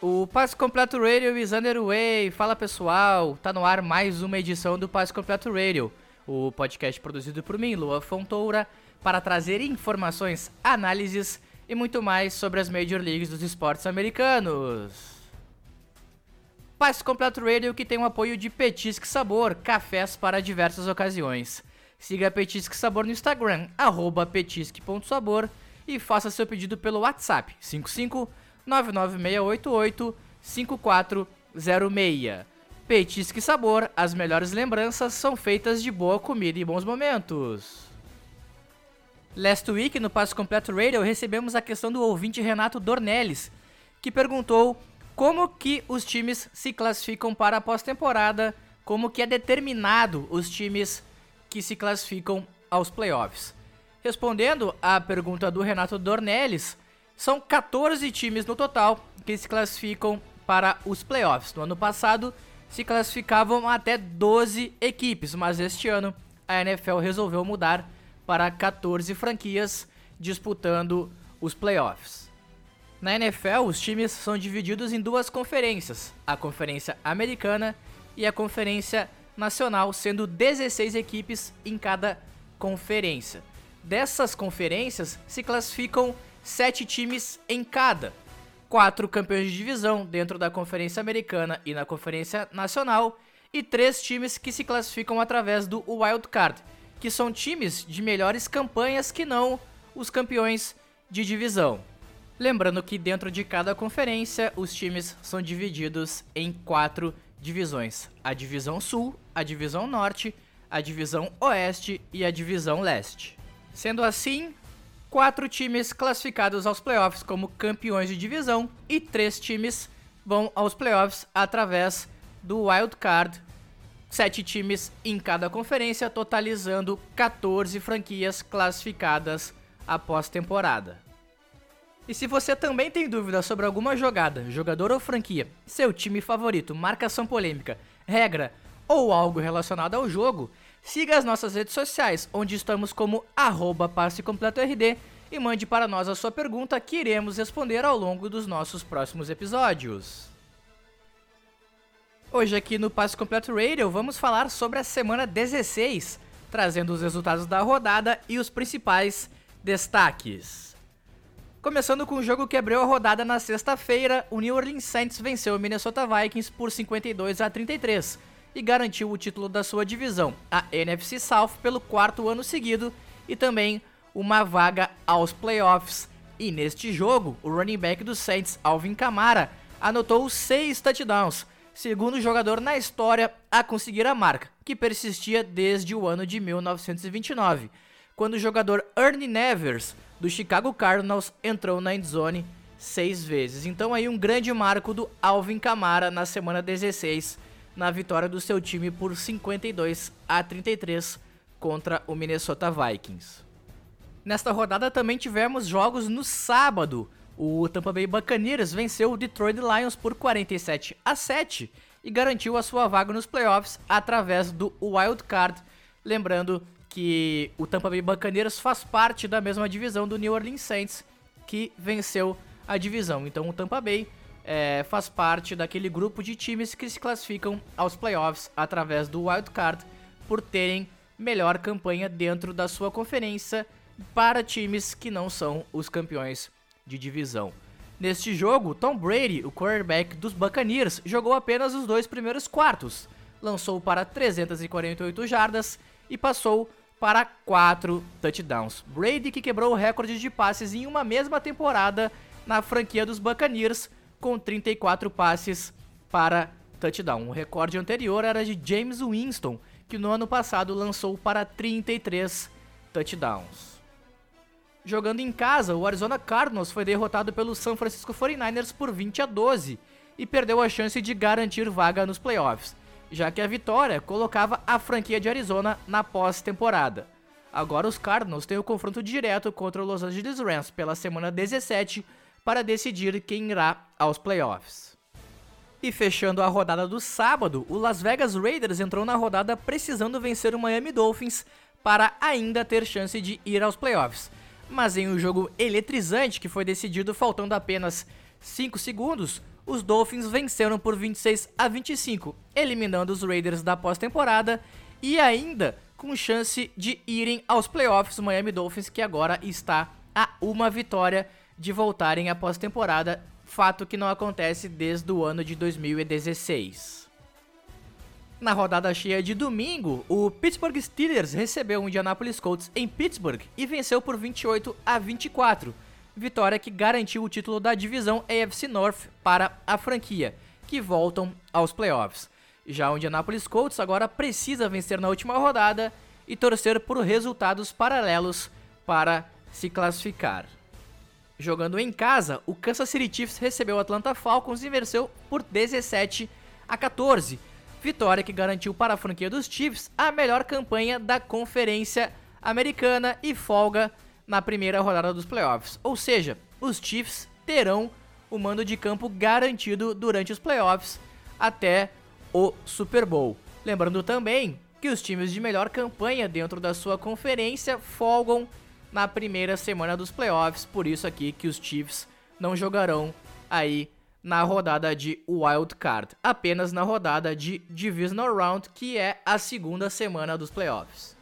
O Passe Completo Radio is underway. Fala pessoal, tá no ar mais uma edição do Passe Completo Radio, o podcast produzido por mim, Lua Fontoura, para trazer informações, análises e muito mais sobre as Major Leagues dos esportes americanos. Passe Completo Radio que tem o apoio de Petisque Sabor, cafés para diversas ocasiões. Siga Petisque Sabor no Instagram, petisque.sabor e faça seu pedido pelo WhatsApp 55 99688 5406. Petisque Sabor, as melhores lembranças são feitas de boa comida e bons momentos. Last week, no Passo Completo Radio, recebemos a questão do ouvinte Renato Dornelles, que perguntou como que os times se classificam para a pós-temporada, como que é determinado os times que se classificam aos playoffs. Respondendo à pergunta do Renato Dornelles, são 14 times no total que se classificam para os playoffs. No ano passado se classificavam até 12 equipes, mas este ano a NFL resolveu mudar para 14 franquias disputando os playoffs. Na NFL, os times são divididos em duas conferências: a Conferência Americana e a Conferência Nacional, sendo 16 equipes em cada conferência. Dessas conferências se classificam sete times em cada. Quatro campeões de divisão dentro da Conferência Americana e na Conferência Nacional, e três times que se classificam através do Wild Card, que são times de melhores campanhas que não os campeões de divisão. Lembrando que dentro de cada conferência os times são divididos em quatro divisões: a Divisão Sul, a Divisão Norte, a Divisão Oeste e a Divisão Leste. Sendo assim, quatro times classificados aos playoffs como campeões de divisão e três times vão aos playoffs através do wild card. Sete times em cada conferência, totalizando 14 franquias classificadas após temporada. E se você também tem dúvida sobre alguma jogada, jogador ou franquia, seu time favorito, marcação polêmica, regra ou algo relacionado ao jogo, Siga as nossas redes sociais, onde estamos como arroba passe completo RD e mande para nós a sua pergunta que iremos responder ao longo dos nossos próximos episódios. Hoje aqui no Passe Completo Radio vamos falar sobre a semana 16, trazendo os resultados da rodada e os principais destaques. Começando com o jogo que abriu a rodada na sexta-feira, o New Orleans Saints venceu o Minnesota Vikings por 52 a 33 e garantiu o título da sua divisão, a NFC South, pelo quarto ano seguido e também uma vaga aos playoffs. E neste jogo, o running back dos Saints, Alvin Kamara, anotou seis touchdowns, segundo jogador na história a conseguir a marca, que persistia desde o ano de 1929, quando o jogador Ernie Nevers, do Chicago Cardinals, entrou na endzone seis vezes. Então aí um grande marco do Alvin Kamara na semana 16 na vitória do seu time por 52 a 33 contra o Minnesota Vikings. Nesta rodada também tivemos jogos no sábado. O Tampa Bay Buccaneers venceu o Detroit Lions por 47 a 7 e garantiu a sua vaga nos playoffs através do Wild Card. Lembrando que o Tampa Bay Buccaneers faz parte da mesma divisão do New Orleans Saints, que venceu a divisão. Então o Tampa Bay é, faz parte daquele grupo de times que se classificam aos playoffs através do wild card por terem melhor campanha dentro da sua conferência para times que não são os campeões de divisão. Neste jogo, Tom Brady, o quarterback dos Buccaneers, jogou apenas os dois primeiros quartos, lançou para 348 jardas e passou para 4 touchdowns. Brady que quebrou o recorde de passes em uma mesma temporada na franquia dos Buccaneers, com 34 passes para touchdown. O recorde anterior era de James Winston, que no ano passado lançou para 33 touchdowns. Jogando em casa, o Arizona Cardinals foi derrotado pelo San Francisco 49ers por 20 a 12 e perdeu a chance de garantir vaga nos playoffs, já que a vitória colocava a franquia de Arizona na pós-temporada. Agora os Cardinals têm o confronto direto contra o Los Angeles Rams pela semana 17 para decidir quem irá aos playoffs. E fechando a rodada do sábado, o Las Vegas Raiders entrou na rodada precisando vencer o Miami Dolphins para ainda ter chance de ir aos playoffs. Mas em um jogo eletrizante que foi decidido faltando apenas 5 segundos, os Dolphins venceram por 26 a 25, eliminando os Raiders da pós-temporada e ainda com chance de irem aos playoffs. O Miami Dolphins que agora está a uma vitória de voltarem à pós-temporada, fato que não acontece desde o ano de 2016. Na rodada cheia de domingo, o Pittsburgh Steelers recebeu o Indianapolis Colts em Pittsburgh e venceu por 28 a 24 vitória que garantiu o título da divisão AFC North para a franquia, que voltam aos playoffs. Já o Indianapolis Colts agora precisa vencer na última rodada e torcer por resultados paralelos para se classificar. Jogando em casa, o Kansas City Chiefs recebeu o Atlanta Falcons e venceu por 17 a 14. Vitória que garantiu para a franquia dos Chiefs a melhor campanha da Conferência Americana e folga na primeira rodada dos playoffs. Ou seja, os Chiefs terão o mando de campo garantido durante os playoffs até o Super Bowl. Lembrando também que os times de melhor campanha dentro da sua conferência folgam na primeira semana dos playoffs, por isso aqui que os Chiefs não jogarão aí na rodada de Wild Card, apenas na rodada de Divisional Round, que é a segunda semana dos playoffs.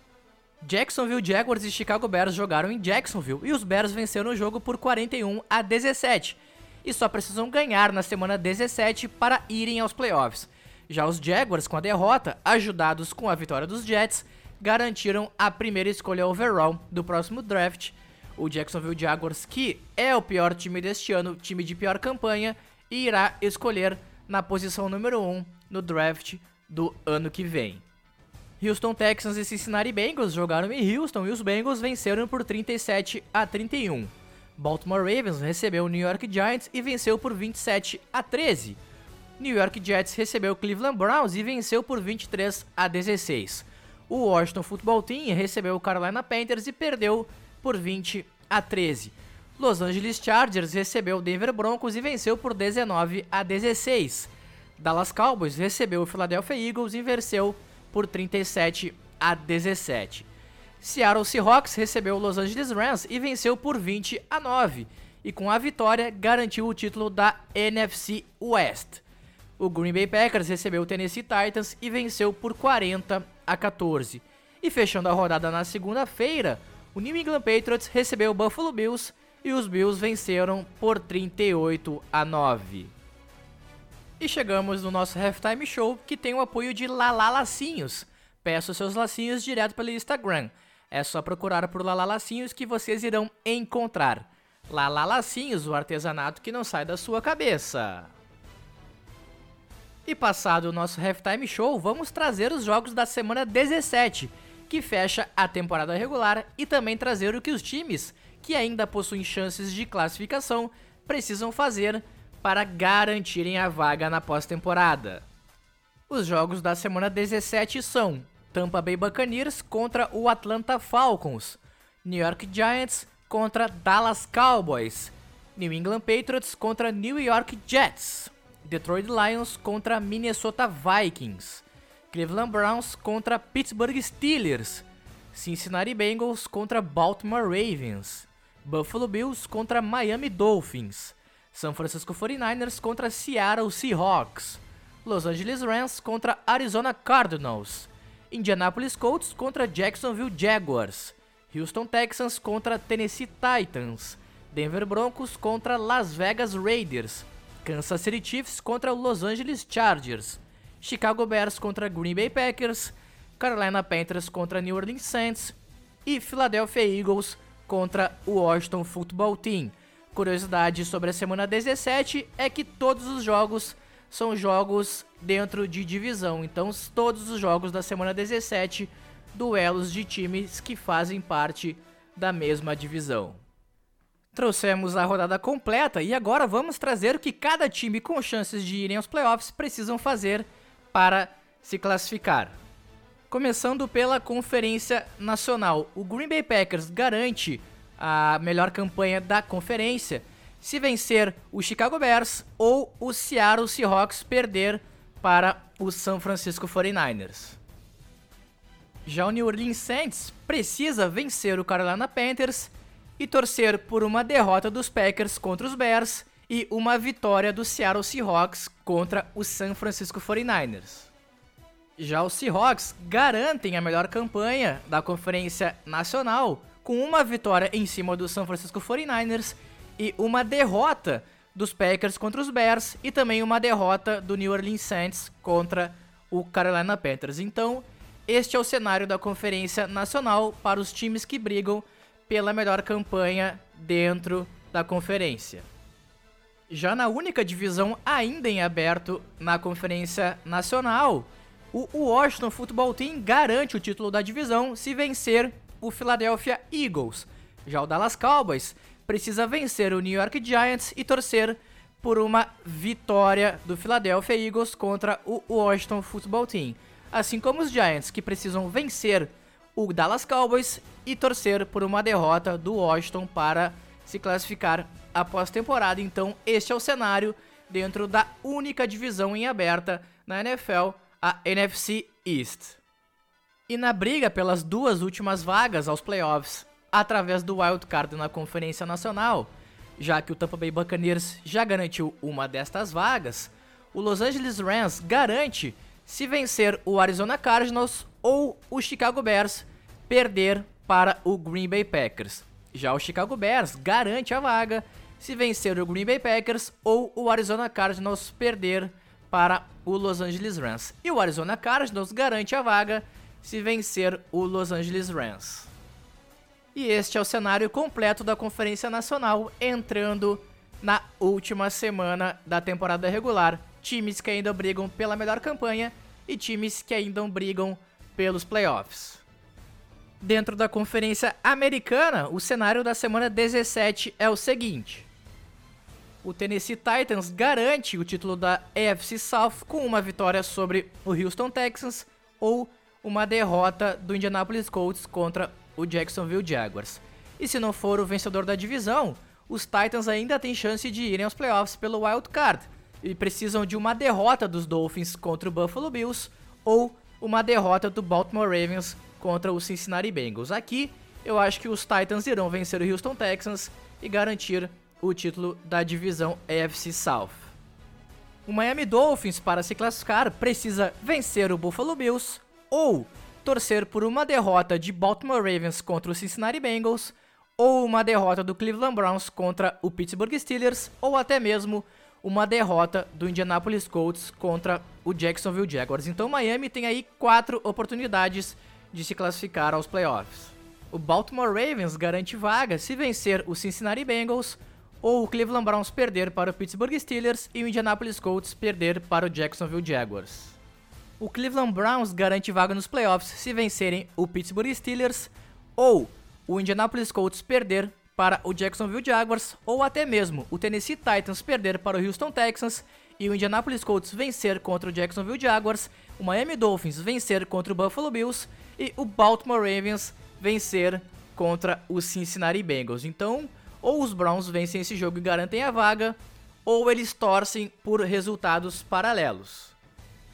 Jacksonville Jaguars e Chicago Bears jogaram em Jacksonville e os Bears venceram o jogo por 41 a 17 e só precisam ganhar na semana 17 para irem aos playoffs. Já os Jaguars, com a derrota, ajudados com a vitória dos Jets, garantiram a primeira escolha overall do próximo draft. O Jacksonville Jaguars, que é o pior time deste ano, time de pior campanha, irá escolher na posição número 1 no draft do ano que vem. Houston Texans e Cincinnati Bengals jogaram em Houston e os Bengals venceram por 37 a 31. Baltimore Ravens recebeu o New York Giants e venceu por 27 a 13. New York Jets recebeu Cleveland Browns e venceu por 23 a 16. O Washington Football Team recebeu o Carolina Panthers e perdeu por 20 a 13. Los Angeles Chargers recebeu o Denver Broncos e venceu por 19 a 16. Dallas Cowboys recebeu o Philadelphia Eagles e venceu por 37 a 17. Seattle Seahawks recebeu o Los Angeles Rams e venceu por 20 a 9, e com a vitória garantiu o título da NFC West. O Green Bay Packers recebeu o Tennessee Titans e venceu por 40 a 14. E fechando a rodada na segunda-feira, o New England Patriots recebeu o Buffalo Bills e os Bills venceram por 38 a 9. E chegamos no nosso halftime show que tem o apoio de Lala Lacinhos. Peça seus lacinhos direto pelo Instagram. É só procurar por Lala Lacinhos que vocês irão encontrar. Lala Lacinhos, o artesanato que não sai da sua cabeça. E passado o nosso halftime show, vamos trazer os jogos da semana 17, que fecha a temporada regular, e também trazer o que os times que ainda possuem chances de classificação precisam fazer para garantirem a vaga na pós-temporada. Os jogos da semana 17 são Tampa Bay Buccaneers contra o Atlanta Falcons, New York Giants contra Dallas Cowboys, New England Patriots contra New York Jets, Detroit Lions contra Minnesota Vikings, Cleveland Browns contra Pittsburgh Steelers, Cincinnati Bengals contra Baltimore Ravens, Buffalo Bills contra Miami Dolphins, são Francisco 49ers contra Seattle Seahawks. Los Angeles Rams contra Arizona Cardinals. Indianapolis Colts contra Jacksonville Jaguars. Houston Texans contra Tennessee Titans. Denver Broncos contra Las Vegas Raiders. Kansas City Chiefs contra Los Angeles Chargers. Chicago Bears contra Green Bay Packers. Carolina Panthers contra New Orleans Saints. E Philadelphia Eagles contra o Washington Football Team. Curiosidade sobre a semana 17 é que todos os jogos são jogos dentro de divisão. Então, todos os jogos da semana 17, duelos de times que fazem parte da mesma divisão. Trouxemos a rodada completa e agora vamos trazer o que cada time com chances de irem aos playoffs precisam fazer para se classificar. Começando pela Conferência Nacional, o Green Bay Packers garante a melhor campanha da conferência se vencer o Chicago Bears ou o Seattle Seahawks perder para o San Francisco 49ers. Já o New Orleans Saints precisa vencer o Carolina Panthers e torcer por uma derrota dos Packers contra os Bears e uma vitória do Seattle Seahawks contra o San Francisco 49ers. Já os Seahawks garantem a melhor campanha da Conferência Nacional, com uma vitória em cima do San Francisco 49ers e uma derrota dos Packers contra os Bears e também uma derrota do New Orleans Saints contra o Carolina Panthers. Então, este é o cenário da Conferência Nacional para os times que brigam pela melhor campanha dentro da conferência. Já na única divisão ainda em aberto na Conferência Nacional, o Washington Football Team garante o título da divisão se vencer o Philadelphia Eagles. Já o Dallas Cowboys precisa vencer o New York Giants e torcer por uma vitória do Philadelphia Eagles contra o Washington Football Team. Assim como os Giants, que precisam vencer o Dallas Cowboys e torcer por uma derrota do Washington para se classificar após temporada. Então, este é o cenário dentro da única divisão em aberta na NFL, a NFC East. E na briga pelas duas últimas vagas aos playoffs, através do wild card na Conferência Nacional, já que o Tampa Bay Buccaneers já garantiu uma destas vagas, o Los Angeles Rams garante se vencer o Arizona Cardinals ou o Chicago Bears perder para o Green Bay Packers. Já o Chicago Bears garante a vaga se vencer o Green Bay Packers ou o Arizona Cardinals perder para o Los Angeles Rams. E o Arizona Cardinals garante a vaga se vencer o Los Angeles Rams. E este é o cenário completo da Conferência Nacional entrando na última semana da temporada regular. Times que ainda brigam pela melhor campanha e times que ainda brigam pelos playoffs. Dentro da Conferência Americana, o cenário da semana 17 é o seguinte: o Tennessee Titans garante o título da AFC South com uma vitória sobre o Houston Texans ou uma derrota do Indianapolis Colts contra o Jacksonville Jaguars. E se não for o vencedor da divisão, os Titans ainda têm chance de irem aos playoffs pelo wild card e precisam de uma derrota dos Dolphins contra o Buffalo Bills ou uma derrota do Baltimore Ravens contra o Cincinnati Bengals. Aqui, eu acho que os Titans irão vencer o Houston Texans e garantir o título da divisão AFC South. O Miami Dolphins, para se classificar, precisa vencer o Buffalo Bills ou torcer por uma derrota de Baltimore Ravens contra o Cincinnati Bengals, ou uma derrota do Cleveland Browns contra o Pittsburgh Steelers, ou até mesmo uma derrota do Indianapolis Colts contra o Jacksonville Jaguars. Então Miami tem aí quatro oportunidades de se classificar aos playoffs. O Baltimore Ravens garante vaga se vencer o Cincinnati Bengals, ou o Cleveland Browns perder para o Pittsburgh Steelers e o Indianapolis Colts perder para o Jacksonville Jaguars. O Cleveland Browns garante vaga nos playoffs se vencerem o Pittsburgh Steelers ou o Indianapolis Colts perder para o Jacksonville Jaguars ou até mesmo o Tennessee Titans perder para o Houston Texans e o Indianapolis Colts vencer contra o Jacksonville Jaguars, o Miami Dolphins vencer contra o Buffalo Bills e o Baltimore Ravens vencer contra o Cincinnati Bengals. Então, ou os Browns vencem esse jogo e garantem a vaga, ou eles torcem por resultados paralelos.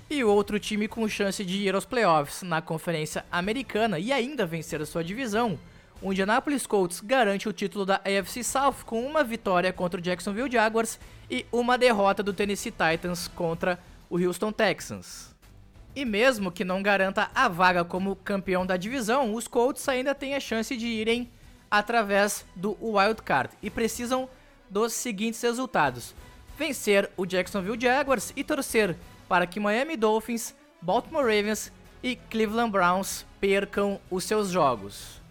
E outro time com chance de ir aos playoffs na Conferência Americana e ainda vencer a sua divisão, o Indianapolis Colts garante o título da AFC South com uma vitória contra o Jacksonville Jaguars e uma derrota do Tennessee Titans contra o Houston Texans. E mesmo que não garanta a vaga como campeão da divisão, os Colts ainda têm a chance de irem através do wild card e precisam dos seguintes resultados: vencer o Jacksonville Jaguars e torcer para que Miami Dolphins, Baltimore Ravens e Cleveland Browns percam os seus jogos.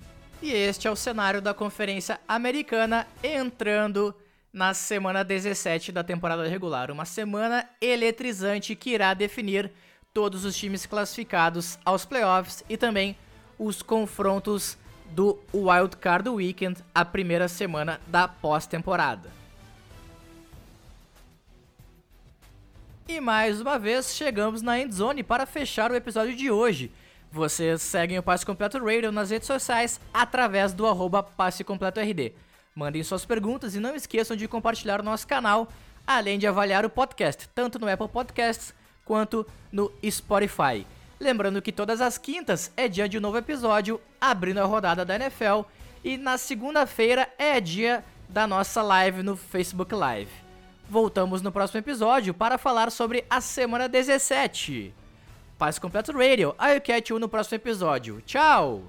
E este é o cenário da Conferência Americana entrando na semana 17 da temporada regular. Uma semana eletrizante que irá definir todos os times classificados aos playoffs e também os confrontos do Wild Card Weekend, a primeira semana da pós-temporada. E mais uma vez chegamos na endzone para fechar o episódio de hoje. Vocês seguem o Passe Completo Radio nas redes sociais através do arroba Passe Completo RD. Mandem suas perguntas e não esqueçam de compartilhar o nosso canal, além de avaliar o podcast, tanto no Apple Podcasts quanto no Spotify. Lembrando que todas as quintas é dia de um novo episódio, abrindo a rodada da NFL, e na segunda-feira é dia da nossa live no Facebook Live. Voltamos no próximo episódio para falar sobre a semana 17. Paz Completo Radio, I'll catch you no próximo episódio. Tchau!